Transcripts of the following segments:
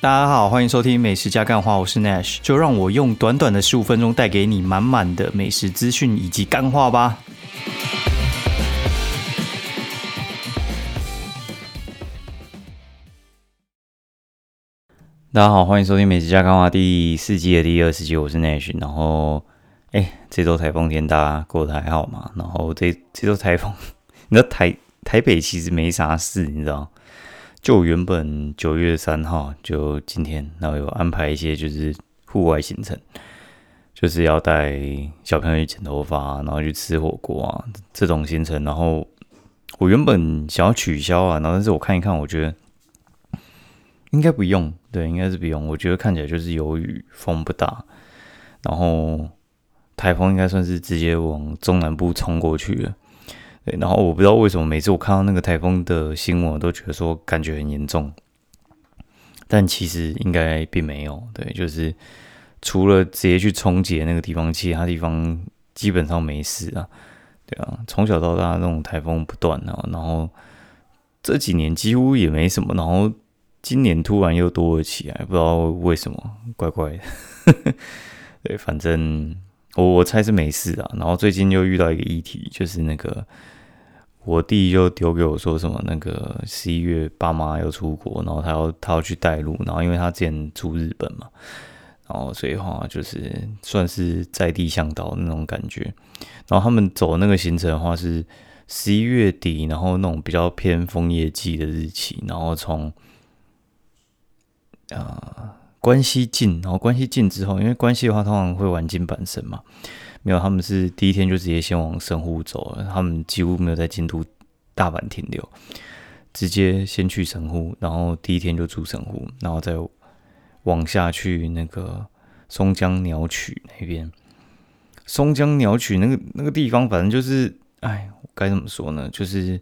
大家好，欢迎收听美食加干话，我是 Nash，就让我用短短的十五分钟带给你满满的美食资讯以及干话吧。大家好，欢迎收听美食加干话第四季的第二十集，我是 Nash。然后，哎，这周台风天大家过得还好吗？然后这这周台风，你知道台台北其实没啥事，你知道。就原本九月三号就今天，然后有安排一些就是户外行程，就是要带小朋友去剪头发，然后去吃火锅啊这种行程。然后我原本想要取消啊，然后但是我看一看，我觉得应该不用，对，应该是不用。我觉得看起来就是有雨，风不大，然后台风应该算是直接往中南部冲过去了。对然后我不知道为什么每次我看到那个台风的新闻，我都觉得说感觉很严重，但其实应该并没有。对，就是除了直接去冲击那个地方，其他地方基本上没事啊。对啊，从小到大那种台风不断啊，然后这几年几乎也没什么，然后今年突然又多了起来，不知道为什么，怪怪的。对，反正我我猜是没事啊。然后最近又遇到一个议题，就是那个。我弟就丢给我说什么那个十一月爸妈要出国，然后他要他要去带路，然后因为他之前住日本嘛，然后所以话就是算是在地向导那种感觉。然后他们走那个行程的话是十一月底，然后那种比较偏枫叶季的日期，然后从啊关西进，然后关西进之后，因为关西的话通常会玩金板神嘛。没有，他们是第一天就直接先往神户走了。他们几乎没有在京都、大阪停留，直接先去神户，然后第一天就住神户，然后再往下去那个松江鸟取那边。松江鸟取那个那个地方，反正就是，哎，该怎么说呢？就是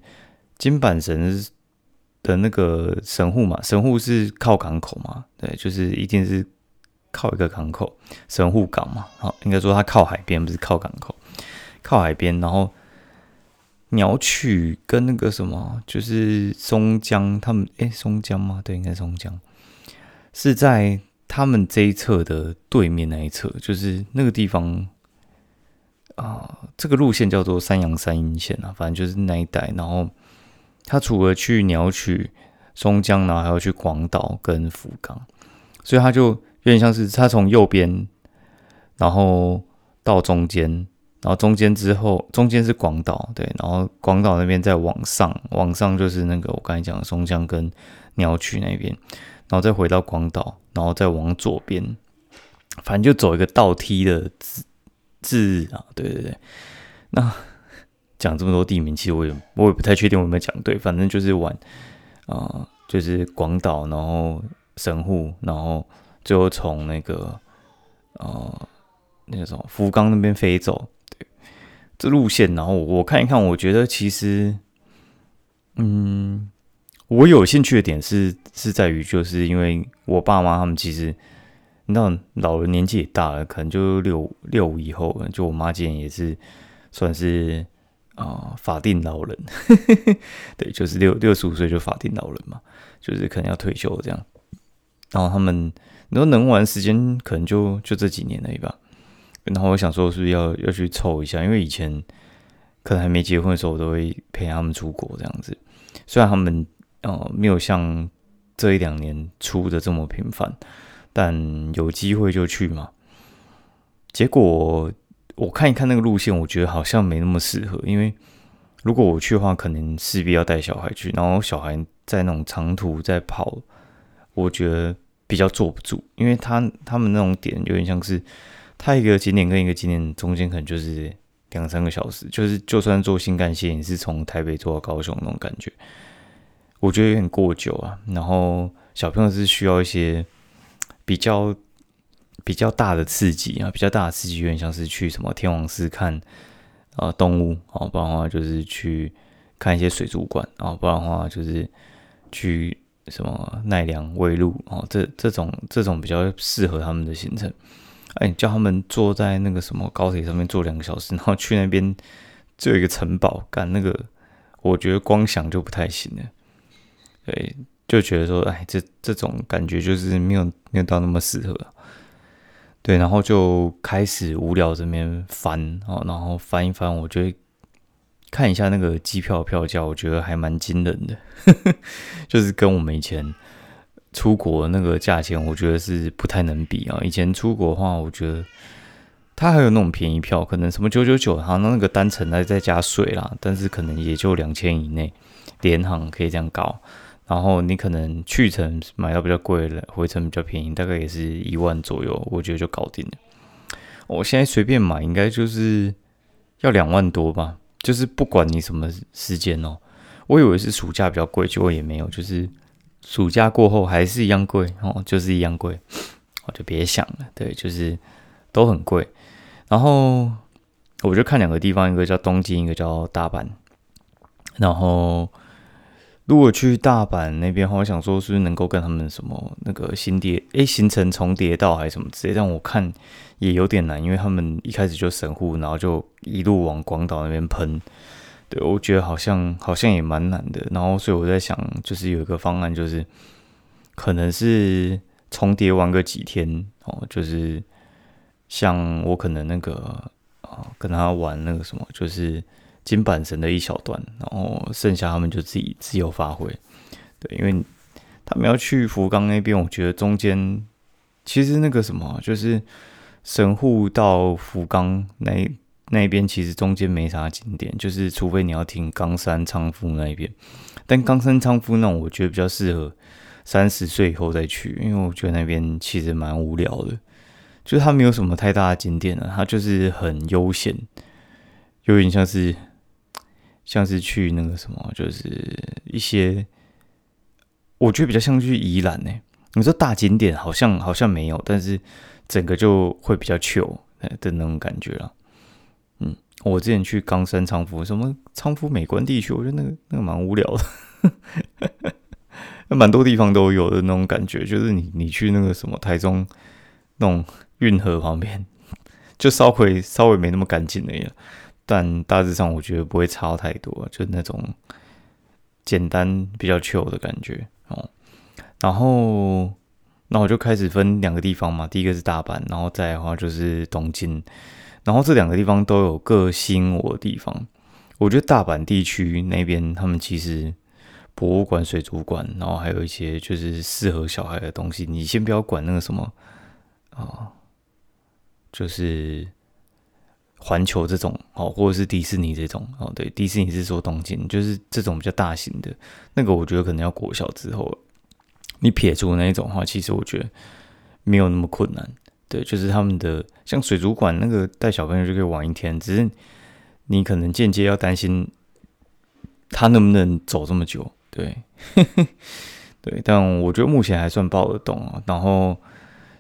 金板神的那个神户嘛，神户是靠港口嘛，对，就是一定是。靠一个港口，神户港嘛，好，应该说它靠海边，不是靠港口，靠海边。然后鸟取跟那个什么，就是松江，他们哎，松江吗？对，应该松江，是在他们这一侧的对面那一侧，就是那个地方啊。这个路线叫做三阳三阴线啊，反正就是那一带。然后他除了去鸟取、松江，然后还要去广岛跟福冈，所以他就。有点像是它从右边，然后到中间，然后中间之后，中间是广岛，对，然后广岛那边再往上，往上就是那个我刚才讲的松江跟鸟取那边，然后再回到广岛，然后再往左边，反正就走一个倒梯的字字啊，对对对。那讲这么多地名，其实我也我也不太确定我有没有讲对，反正就是往啊，就是广岛，然后神户，然后。最后从那个呃那个什么福冈那边飞走，对，这路线，然后我看一看，我觉得其实，嗯，我有兴趣的点是是在于，就是因为我爸妈他们其实，你知道，老人年纪也大了，可能就六六五以后，就我妈今年也是算是啊法定老人，对，就是六六十五岁就法定老人嘛，就是可能要退休这样，然后他们。你说能玩时间可能就就这几年了吧，然后我想说是不是要要去凑一下，因为以前可能还没结婚的时候，我都会陪他们出国这样子。虽然他们呃没有像这一两年出的这么频繁，但有机会就去嘛。结果我看一看那个路线，我觉得好像没那么适合，因为如果我去的话，可能势必要带小孩去，然后小孩在那种长途在跑，我觉得。比较坐不住，因为他他们那种点有点像是，他一个景点跟一个景点中间可能就是两三个小时，就是就算坐新干线也是从台北坐到高雄那种感觉，我觉得有点过久啊。然后小朋友是需要一些比较比较大的刺激啊，比较大的刺激有点像是去什么天王寺看啊动物啊，不然的话就是去看一些水族馆啊，不然的话就是去。什么奈良、威路哦，这这种这种比较适合他们的行程。哎，叫他们坐在那个什么高铁上面坐两个小时，然后去那边就一个城堡，干那个，我觉得光想就不太行了。对，就觉得说，哎，这这种感觉就是没有没有到那么适合。对，然后就开始无聊这边翻哦，然后翻一翻，我觉得看一下那个机票票价，我觉得还蛮惊人的，就是跟我们以前出国那个价钱，我觉得是不太能比啊。以前出国的话，我觉得它还有那种便宜票，可能什么九九九，好像那个单程还再加税啦，但是可能也就两千以内，联航可以这样搞。然后你可能去程买到比较贵的，回程比较便宜，大概也是一万左右，我觉得就搞定了。我现在随便买应该就是要两万多吧，就是不管你什么时间哦。我以为是暑假比较贵，结果也没有，就是暑假过后还是一样贵哦，就是一样贵，我就别想了。对，就是都很贵。然后我就看两个地方，一个叫东京，一个叫大阪，然后。如果去大阪那边的话，我想说是不是能够跟他们什么那个新叠诶行程重叠到还是什么之类，但我看也有点难，因为他们一开始就神户，然后就一路往广岛那边喷，对我觉得好像好像也蛮难的。然后所以我在想，就是有一个方案，就是可能是重叠玩个几天哦，就是像我可能那个啊跟他玩那个什么，就是。金板神的一小段，然后剩下他们就自己自由发挥。对，因为他们要去福冈那边，我觉得中间其实那个什么，就是神户到福冈那那边，其实中间没啥景点，就是除非你要听冈山昌夫那一边。但冈山昌夫那种，我觉得比较适合三十岁以后再去，因为我觉得那边其实蛮无聊的，就是它没有什么太大的景点了，它就是很悠闲，有点像是。像是去那个什么，就是一些，我觉得比较像去宜兰呢。你说大景点好像好像没有，但是整个就会比较旧的那种感觉了。嗯，我之前去冈山昌福，什么昌福美观地区，我觉得那个那个蛮无聊的，那蛮多地方都有的那种感觉，就是你你去那个什么台中那种运河旁边，就稍微稍微没那么干净了呀。但大致上我觉得不会差太多，就那种简单比较 chill 的感觉哦。然后，那我就开始分两个地方嘛，第一个是大阪，然后再的话就是东京。然后这两个地方都有各吸引我的地方。我觉得大阪地区那边他们其实博物馆、水族馆，然后还有一些就是适合小孩的东西。你先不要管那个什么啊，就是。环球这种哦，或者是迪士尼这种哦，对，迪士尼是说东京，就是这种比较大型的那个，我觉得可能要国小之后，你撇除那一种话，其实我觉得没有那么困难。对，就是他们的像水族馆那个带小朋友就可以玩一天，只是你可能间接要担心他能不能走这么久。对，对，但我觉得目前还算抱得动啊。然后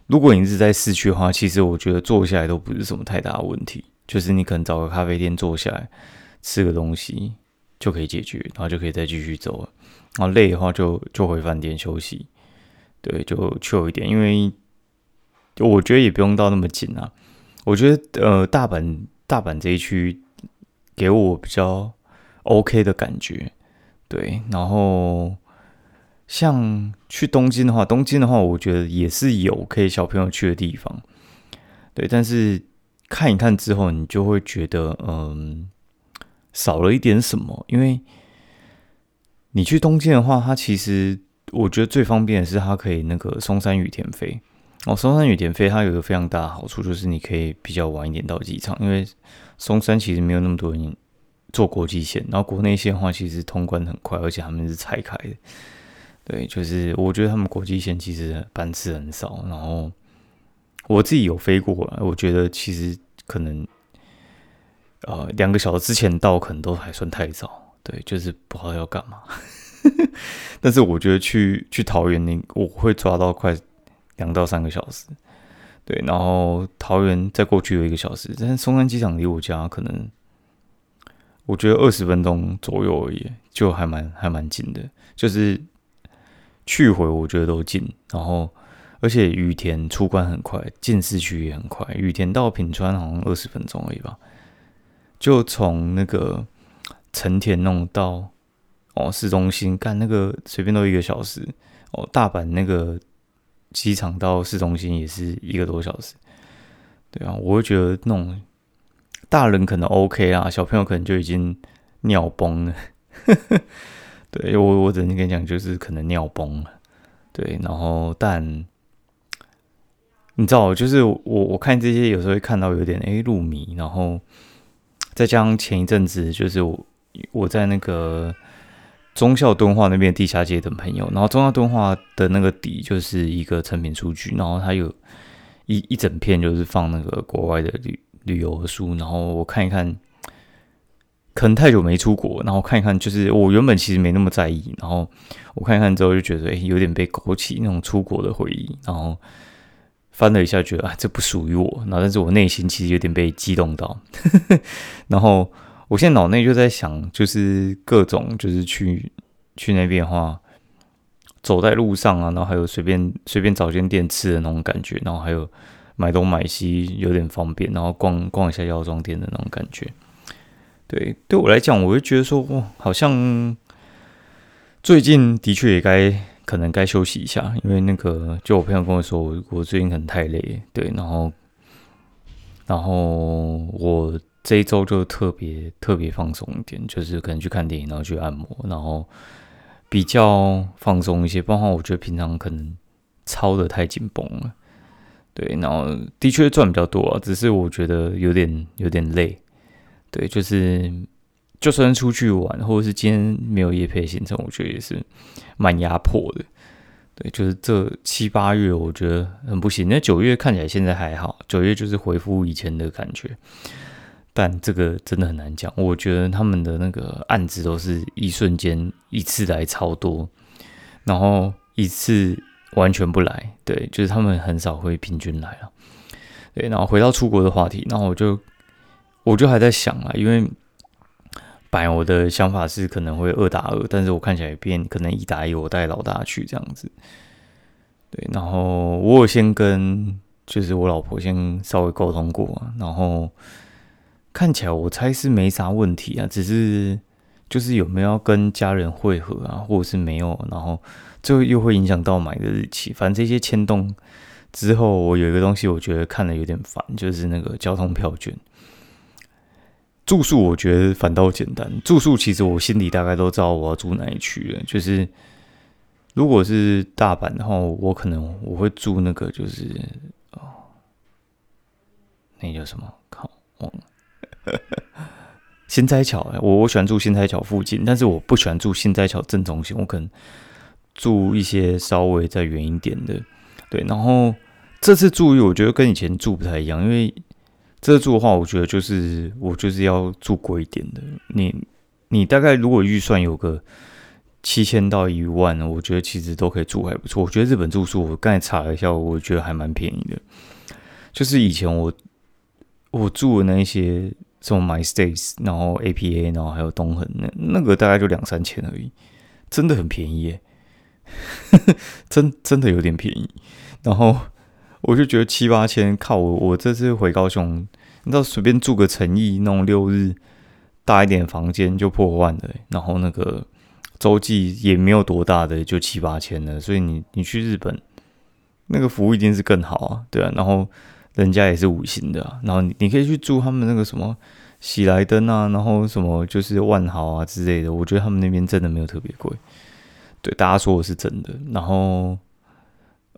如果你是在市区的话，其实我觉得坐下来都不是什么太大的问题。就是你可能找个咖啡店坐下来吃个东西就可以解决，然后就可以再继续走了。然后累的话就就回饭店休息，对，就去一点。因为我觉得也不用到那么紧啊。我觉得呃大阪大阪这一区给我比较 OK 的感觉，对。然后像去东京的话，东京的话我觉得也是有可以小朋友去的地方，对，但是。看一看之后，你就会觉得，嗯，少了一点什么。因为你去东京的话，它其实我觉得最方便的是它可以那个松山羽田飞。哦，松山羽田飞它有一个非常大的好处，就是你可以比较晚一点到机场，因为松山其实没有那么多人坐国际线。然后国内线的话，其实通关很快，而且他们是拆开的。对，就是我觉得他们国际线其实班次很少，然后。我自己有飞过，我觉得其实可能，呃，两个小时之前到可能都还算太早，对，就是不知道要干嘛。但是我觉得去去桃园，你我会抓到快两到三个小时，对，然后桃园再过去有一个小时，但是松山机场离我家可能我觉得二十分钟左右而已，就还蛮还蛮近的，就是去回我觉得都近，然后。而且羽田出关很快，进市区也很快。羽田到品川好像二十分钟而已吧。就从那个成田弄到哦，市中心干那个随便都一个小时哦，大阪那个机场到市中心也是一个多小时，对啊，我会觉得那种大人可能 OK 啊，小朋友可能就已经尿崩了，对我我只能跟你讲，就是可能尿崩了，对，然后但你知道，就是我我看这些有时候会看到有点哎入迷，然后再加上前一阵子就是我我在那个。中校敦化那边地下街等朋友，然后中校敦化的那个底就是一个成品书局，然后它有一一整片就是放那个国外的旅旅游书，然后我看一看，可能太久没出国，然后看一看，就是我原本其实没那么在意，然后我看一看之后就觉得，哎，有点被勾起那种出国的回忆，然后翻了一下，觉得啊，这不属于我，然后但是我内心其实有点被激动到，然后。我现在脑内就在想，就是各种就是去去那边的话，走在路上啊，然后还有随便随便找间店吃的那种感觉，然后还有买东买西有点方便，然后逛逛一下药妆店的那种感觉。对，对我来讲，我会觉得说，哇，好像最近的确也该可能该休息一下，因为那个就我朋友跟我说，我最近可能太累，对，然后然后我。这一周就特别特别放松一点，就是可能去看电影，然后去按摩，然后比较放松一些。包括我觉得平常可能操的太紧绷了，对，然后的确赚比较多啊，只是我觉得有点有点累，对，就是就算出去玩，或者是今天没有夜配行程，我觉得也是蛮压迫的。对，就是这七八月我觉得很不行，那九月看起来现在还好，九月就是恢复以前的感觉。但这个真的很难讲，我觉得他们的那个案子都是一瞬间一次来超多，然后一次完全不来，对，就是他们很少会平均来了，对。然后回到出国的话题，然后我就我就还在想啊，因为本来我的想法是可能会二打二，但是我看起来变可能一打一，我带老大去这样子，对。然后我有先跟就是我老婆先稍微沟通过，然后。看起来我猜是没啥问题啊，只是就是有没有要跟家人会合啊，或者是没有，然后最后又会影响到买的日期。反正这些牵动之后，我有一个东西我觉得看了有点烦，就是那个交通票券。住宿我觉得反倒简单，住宿其实我心里大概都知道我要住哪一区了。就是如果是大阪的话，我可能我会住那个就是哦，那叫什么？靠，忘了。新斋桥，我我喜欢住新斋桥附近，但是我不喜欢住新斋桥正中心，我可能住一些稍微再远一点的。对，然后这次住我觉得跟以前住不太一样，因为这住的话，我觉得就是我就是要住贵一点的。你你大概如果预算有个七千到一万，我觉得其实都可以住还不错。我觉得日本住宿，我刚才查了一下，我觉得还蛮便宜的。就是以前我我住的那一些。什么 MyStays，然后 APA，然后还有东恒，那那个大概就两三千而已，真的很便宜耶，真真的有点便宜。然后我就觉得七八千，靠我我这次回高雄，你知道随便住个诚意那种六日大一点房间就破万了，然后那个周记也没有多大的，就七八千了。所以你你去日本那个服务一定是更好啊，对啊，然后。人家也是五星的，然后你你可以去住他们那个什么喜来登啊，然后什么就是万豪啊之类的，我觉得他们那边真的没有特别贵，对大家说我是真的。然后，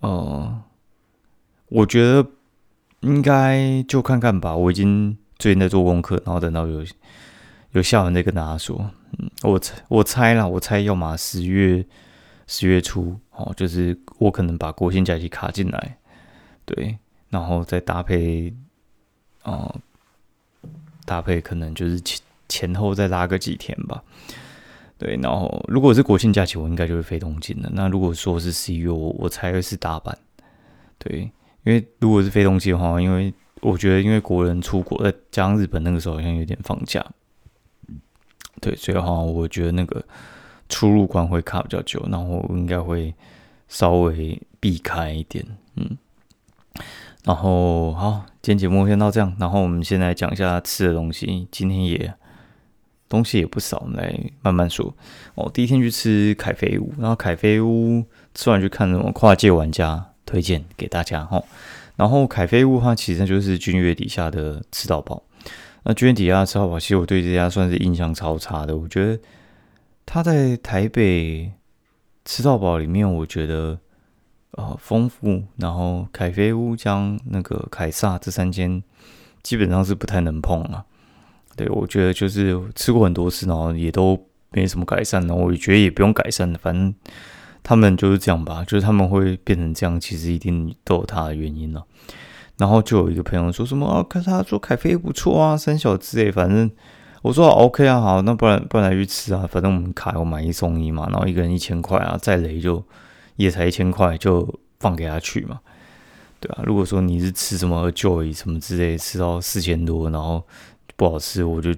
呃，我觉得应该就看看吧。我已经最近在做功课，然后等到有有下文再跟大家说。嗯，我猜我猜啦，我猜要么十月十月初哦，就是我可能把国庆假期卡进来，对。然后再搭配，哦，搭配可能就是前前后再拉个几天吧，对。然后如果是国庆假期，我应该就会飞东京了。那如果说是十一月，我我猜会是大阪，对。因为如果是飞东京的话，因为我觉得因为国人出国，再加上日本那个时候好像有点放假，对，所以的话，我觉得那个出入关会卡比较久，然后应该会稍微避开一点，嗯。然后好，今天节目先到这样。然后我们先来讲一下吃的东西。今天也东西也不少，我们来慢慢说。哦，第一天去吃凯菲屋，然后凯菲屋吃完去看什么跨界玩家，推荐给大家哈。然后凯菲屋它其实就是君悦底下的吃到饱。那君悦底下的吃到饱，其实我对这家算是印象超差的。我觉得他在台北吃到饱里面，我觉得呃丰富，然后凯菲屋将那个凯撒这三间基本上是不太能碰啊。对，我觉得就是吃过很多次，然后也都没什么改善，然后我觉得也不用改善的，反正他们就是这样吧，就是他们会变成这样，其实一定都有他的原因了。然后就有一个朋友说什么啊，可是他说凯菲不错啊，三小之类，反正我说 OK 啊，好，那不然不然来去吃啊，反正我们卡我买一送一嘛，然后一个人一千块啊，再雷就也才一千块，就放给他去嘛，对啊，如果说你是吃什么 Joy 什么之类，吃到四千多，然后。不好吃，我就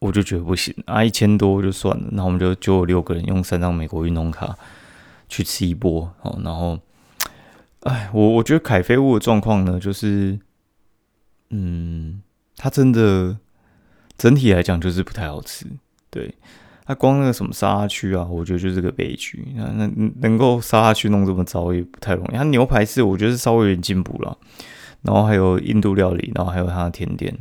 我就觉得不行啊！一千多就算了，那我们就就六个人用三张美国运动卡去吃一波哦。然后，哎，我我觉得凯菲屋的状况呢，就是嗯，它真的整体来讲就是不太好吃。对，它光那个什么沙拉区啊，我觉得就是个悲剧。那那能够沙拉区弄这么糟也不太容易。它牛排是我觉得是稍微有点进步了，然后还有印度料理，然后还有它的甜点。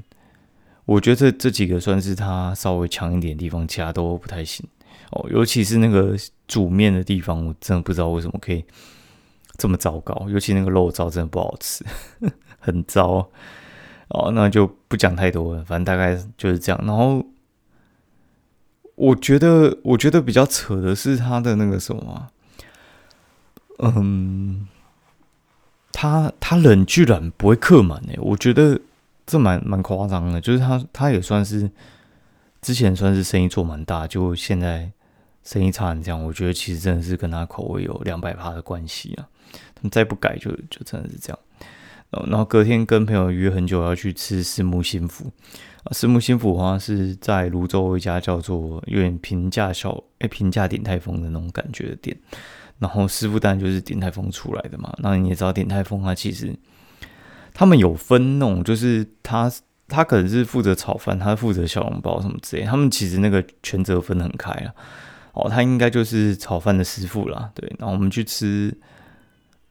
我觉得这这几个算是他稍微强一点的地方，其他都不太行哦。尤其是那个煮面的地方，我真的不知道为什么可以这么糟糕。尤其那个肉燥真的不好吃，很糟哦。那就不讲太多了，反正大概就是这样。然后我觉得，我觉得比较扯的是他的那个什么，嗯，他他人居然不会客满诶，我觉得。这蛮蛮夸张的，就是他他也算是之前算是生意做蛮大，就现在生意差成这样，我觉得其实真的是跟他口味有两百趴的关系啊。他们再不改，就就真的是这样。然后隔天跟朋友约很久要去吃四木新福啊，四木新福的话是在泸州一家叫做有点平价小哎平价鼎泰丰的那种感觉的店。然后师傅当然就是鼎泰丰出来的嘛，那你也知道鼎泰丰它其实。他们有分那种，就是他他可能是负责炒饭，他负责小笼包什么之类。他们其实那个权责分很开啊。哦，他应该就是炒饭的师傅啦。对，然后我们去吃，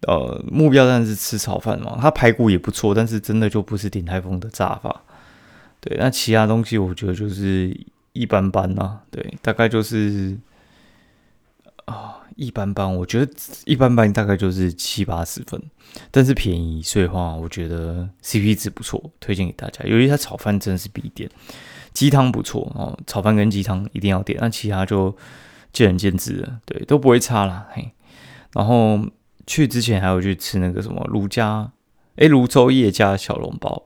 呃，目标当然是吃炒饭嘛。他排骨也不错，但是真的就不是鼎泰丰的炸法。对，那其他东西我觉得就是一般般啦。对，大概就是啊。一般般，我觉得一般般，大概就是七八十分，但是便宜，所以话我觉得 CP 值不错，推荐给大家。由于它炒饭真的是必点，鸡汤不错哦，炒饭跟鸡汤一定要点，那其他就见仁见智了，对，都不会差啦。嘿。然后去之前还有去吃那个什么卢家，诶，泸州叶家小笼包。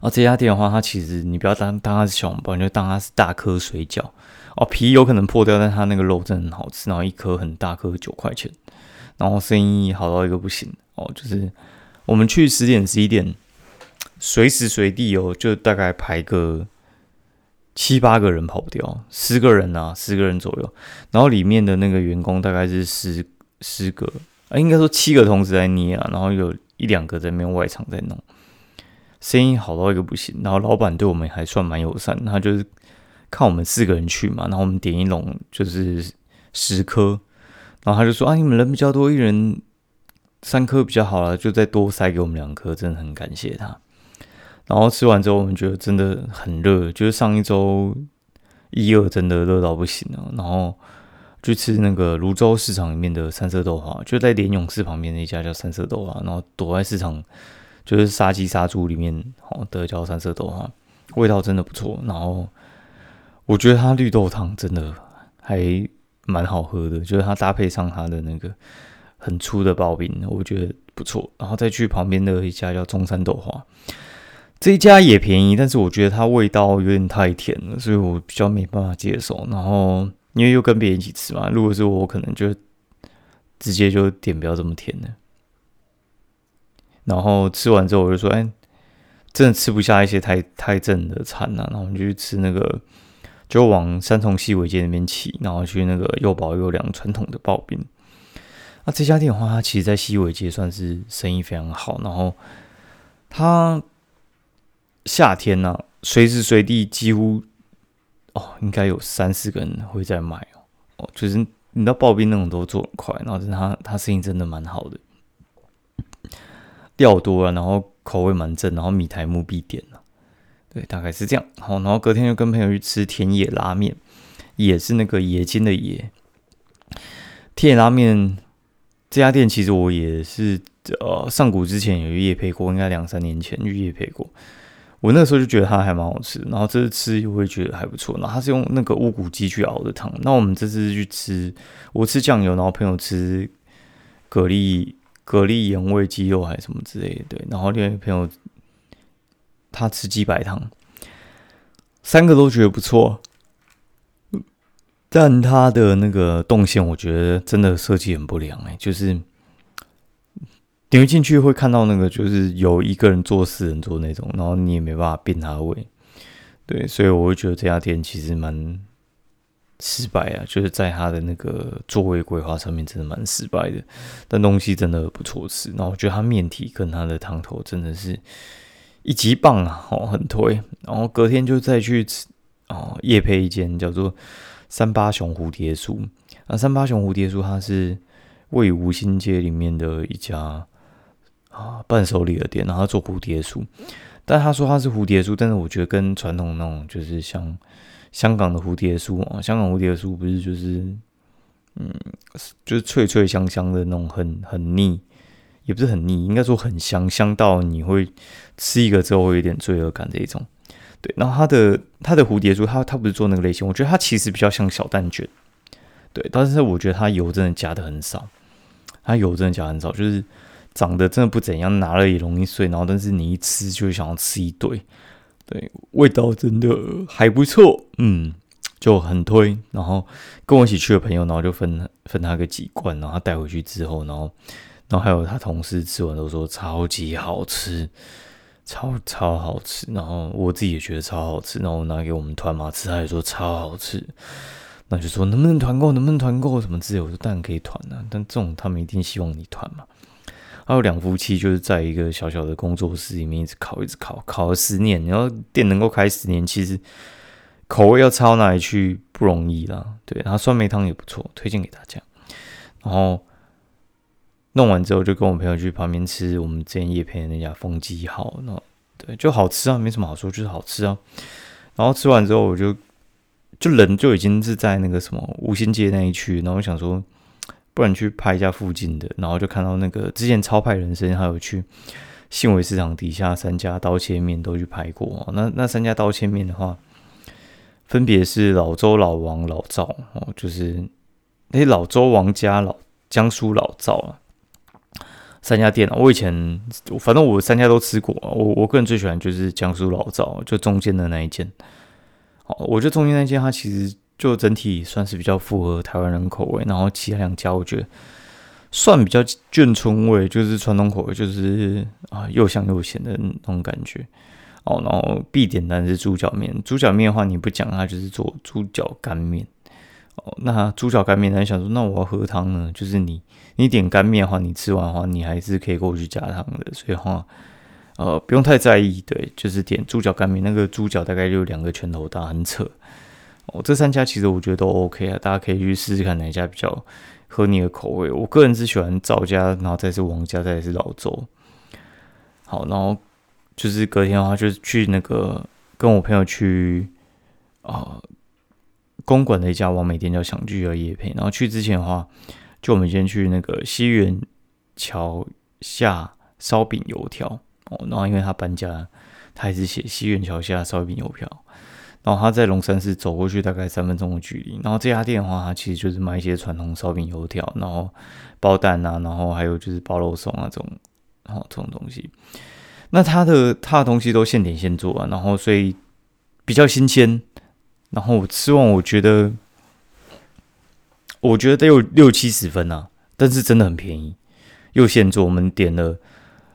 啊，这家店的话，它其实你不要当当它是小笼包，你就当它是大颗水饺。哦，皮有可能破掉，但它那个肉真的很好吃。然后一颗很大颗，九块钱，然后生意好到一个不行。哦，就是我们去十点十一点，随时随地哦，就大概排个七八个人跑不掉，十个人啊，十个人左右。然后里面的那个员工大概是十十个啊，应该说七个同时在捏啊，然后有一两个在那边外场在弄，生意好到一个不行。然后老板对我们还算蛮友善，他就是。看我们四个人去嘛，然后我们点一笼就是十颗，然后他就说啊，你们人比较多，一人三颗比较好了，就再多塞给我们两颗，真的很感谢他。然后吃完之后，我们觉得真的很热，就是上一周一二真的热到不行了。然后去吃那个泸州市场里面的三色豆花，就在连勇士旁边那家叫三色豆花，然后躲在市场就是杀鸡杀猪里面哦的叫三色豆花，味道真的不错，然后。我觉得它绿豆汤真的还蛮好喝的，就是它搭配上它的那个很粗的刨冰，我觉得不错。然后再去旁边的一家叫中山豆花，这一家也便宜，但是我觉得它味道有点太甜了，所以我比较没办法接受。然后因为又跟别人一起吃嘛，如果是我，可能就直接就点不要这么甜的。然后吃完之后，我就说：“哎，真的吃不下一些太太正的餐了。”然后我们就去吃那个。就往三重西尾街那边骑，然后去那个又薄又凉传统的刨冰。那这家店的话，它其实，在西尾街算是生意非常好。然后它夏天呢，随时随地几乎哦，应该有三四个人会在买哦，哦，就是你知道刨冰那种都做很快，然后是他他生意真的蛮好的，料多啊，然后口味蛮正，然后米台木必点了，对，大概是这样。好，然后隔天就跟朋友去吃田野拉面，也是那个野间的野田野拉面这家店，其实我也是呃上古之前有夜配过，应该两三年前去夜配过。我那时候就觉得它还蛮好吃，然后这次吃又会觉得还不错。然后它是用那个乌骨鸡去熬的汤。那我们这次去吃，我吃酱油，然后朋友吃蛤蜊蛤蜊盐味鸡肉还是什么之类的。对，然后另外一个朋友他吃鸡白汤，三个都觉得不错。但他的那个动线，我觉得真的设计很不良哎，就是。点进去会看到那个，就是有一个人坐四人座那种，然后你也没办法变他的位，对，所以我会觉得这家店其实蛮失败啊，就是在他的那个座位规划上面真的蛮失败的，但东西真的不错吃，然后我觉得他面体跟他的汤头真的是一级棒啊，哦，很推，然后隔天就再去吃哦，夜配一间叫做三八熊蝴蝶酥，啊，三八熊蝴蝶酥它是位于五星街里面的一家。啊，伴手礼的店，然后做蝴蝶酥，但他说他是蝴蝶酥，但是我觉得跟传统那种就是像香港的蝴蝶酥啊，香港蝴蝶酥不是就是，嗯，就是脆脆香香的那种，很很腻，也不是很腻，应该说很香，香到你会吃一个之后会有点罪恶感的一种。对，然后它的它的蝴蝶酥，它它不是做那个类型，我觉得它其实比较像小蛋卷，对，但是我觉得它油真的加的很少，它油真的加很少，就是。长得真的不怎样，拿了也容易碎，然后但是你一吃就想要吃一堆，对，味道真的还不错，嗯，就很推。然后跟我一起去的朋友，然后就分分他个几罐，然后他带回去之后，然后然后还有他同事吃完都说超级好吃，超超好吃。然后我自己也觉得超好吃，然后拿给我们团嘛吃，他也说超好吃。那就说能不能团购，能不能团购什么之类，我说当然可以团啊，但这种他们一定希望你团嘛。还有两夫妻就是在一个小小的工作室里面一直烤，一直烤，烤了十年。然后店能够开十年，其实口味要差到哪里去不容易啦。对，然后酸梅汤也不错，推荐给大家。然后弄完之后，就跟我朋友去旁边吃我们之前夜配的那家风鸡号。那对，就好吃啊，没什么好说，就是好吃啊。然后吃完之后，我就就人就已经是在那个什么五星街那一区，然后我想说。不然去拍一下附近的，然后就看到那个之前超派人生还有去信维市场底下三家刀切面都去拍过。那那三家刀切面的话，分别是老周、老王、老赵哦，就是那老周、王家、老江苏老赵啊，三家店啊。我以前反正我三家都吃过，我我个人最喜欢就是江苏老赵，就中间的那一间。哦，我觉得中间那间它其实。就整体算是比较符合台湾人口味，然后其他两家我觉得算比较眷村味，就是传统口味，就是啊又香又咸的那种感觉哦。然后必点单是猪脚面，猪脚面的话你不讲它就是做猪脚干面哦。那猪脚干面，他想说那我要喝汤呢，就是你你点干面的话，你吃完的话你还是可以过去加汤的，所以话呃不用太在意，对，就是点猪脚干面，那个猪脚大概就两个拳头大，很扯。哦，这三家其实我觉得都 OK 啊，大家可以去试试看哪一家比较合你的口味。我个人是喜欢赵家，然后再是王家，再是老周。好，然后就是隔天的话，就是去那个跟我朋友去啊公馆的一家完美店叫享聚的夜配。然后去之前的话，就我们先去那个西园桥下烧饼油条哦。然后因为他搬家，他还是写西园桥下烧饼油条。然后他在龙山寺走过去大概三分钟的距离。然后这家店的话，它其实就是卖一些传统烧饼、油条，然后包蛋啊，然后还有就是包肉松啊这种，然后这种东西。那他的他的东西都现点现做啊，然后所以比较新鲜。然后我吃完，我觉得我觉得得有六七十分啊，但是真的很便宜，又现做。我们点了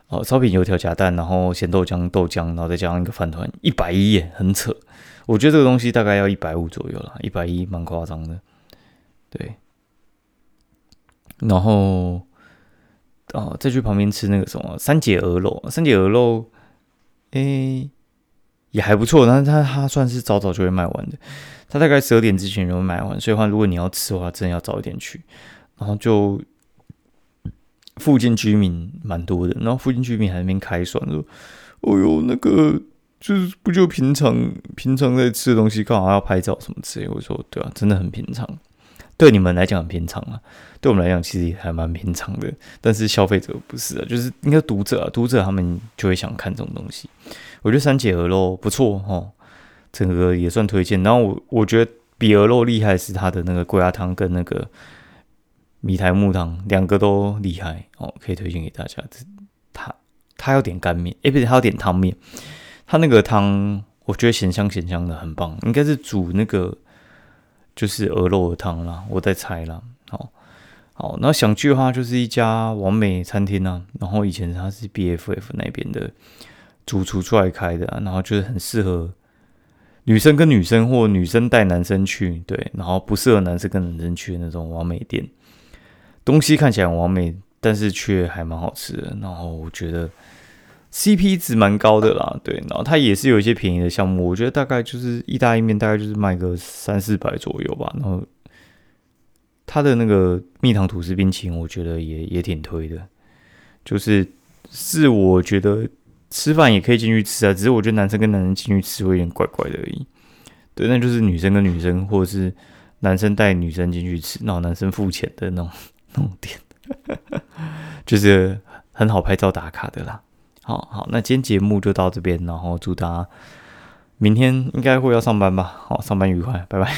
哦烧饼、油条夹蛋，然后咸豆浆、豆浆，然后再加上一个饭团，一百一耶，很扯。我觉得这个东西大概要一百五左右了，一百一蛮夸张的，对。然后，哦，再去旁边吃那个什么三姐鹅肉，三姐鹅肉，诶，也还不错，但是它它算是早早就会卖完的，它大概十二点之前就会卖完，所以话如果你要吃的话，真的要早一点去。然后就附近居民蛮多的，然后附近居民还在那边开涮说：“哦哟，那个就是不就平常平常在吃的东西，刚好要拍照什么之类？”我说：“对啊，真的很平常，对你们来讲很平常啊，对我们来讲其实也还蛮平常的，但是消费者不是啊，就是应该读者啊，读者他们就会想看这种东西。我觉得三姐鹅肉不错哦，整个也算推荐。然后我我觉得比鹅肉厉害是它的那个龟鸭汤跟那个。”米台木汤两个都厉害哦，可以推荐给大家。他他要点干面，哎，不是他要点汤面。他那个汤我觉得咸香咸香的，很棒，应该是煮那个就是鹅肉的汤啦，我在猜啦。好，好，那想去的话，就是一家完美餐厅啊。然后以前它是 BFF 那边的主厨出来开的，然后就是很适合女生跟女生或女生带男生去，对，然后不适合男生跟男生去的那种完美店。东西看起来很完美，但是却还蛮好吃的。然后我觉得 CP 值蛮高的啦，对。然后它也是有一些便宜的项目，我觉得大概就是意大利面，大概就是卖个三四百左右吧。然后它的那个蜜糖吐司冰淇淋，我觉得也也挺推的。就是是我觉得吃饭也可以进去吃啊，只是我觉得男生跟男生进去吃会有点怪怪的而已。对，那就是女生跟女生，或者是男生带女生进去吃，然后男生付钱的那种。那种点，就是很好拍照打卡的啦。好好，那今天节目就到这边，然后祝大家明天应该会要上班吧。好，上班愉快，拜拜。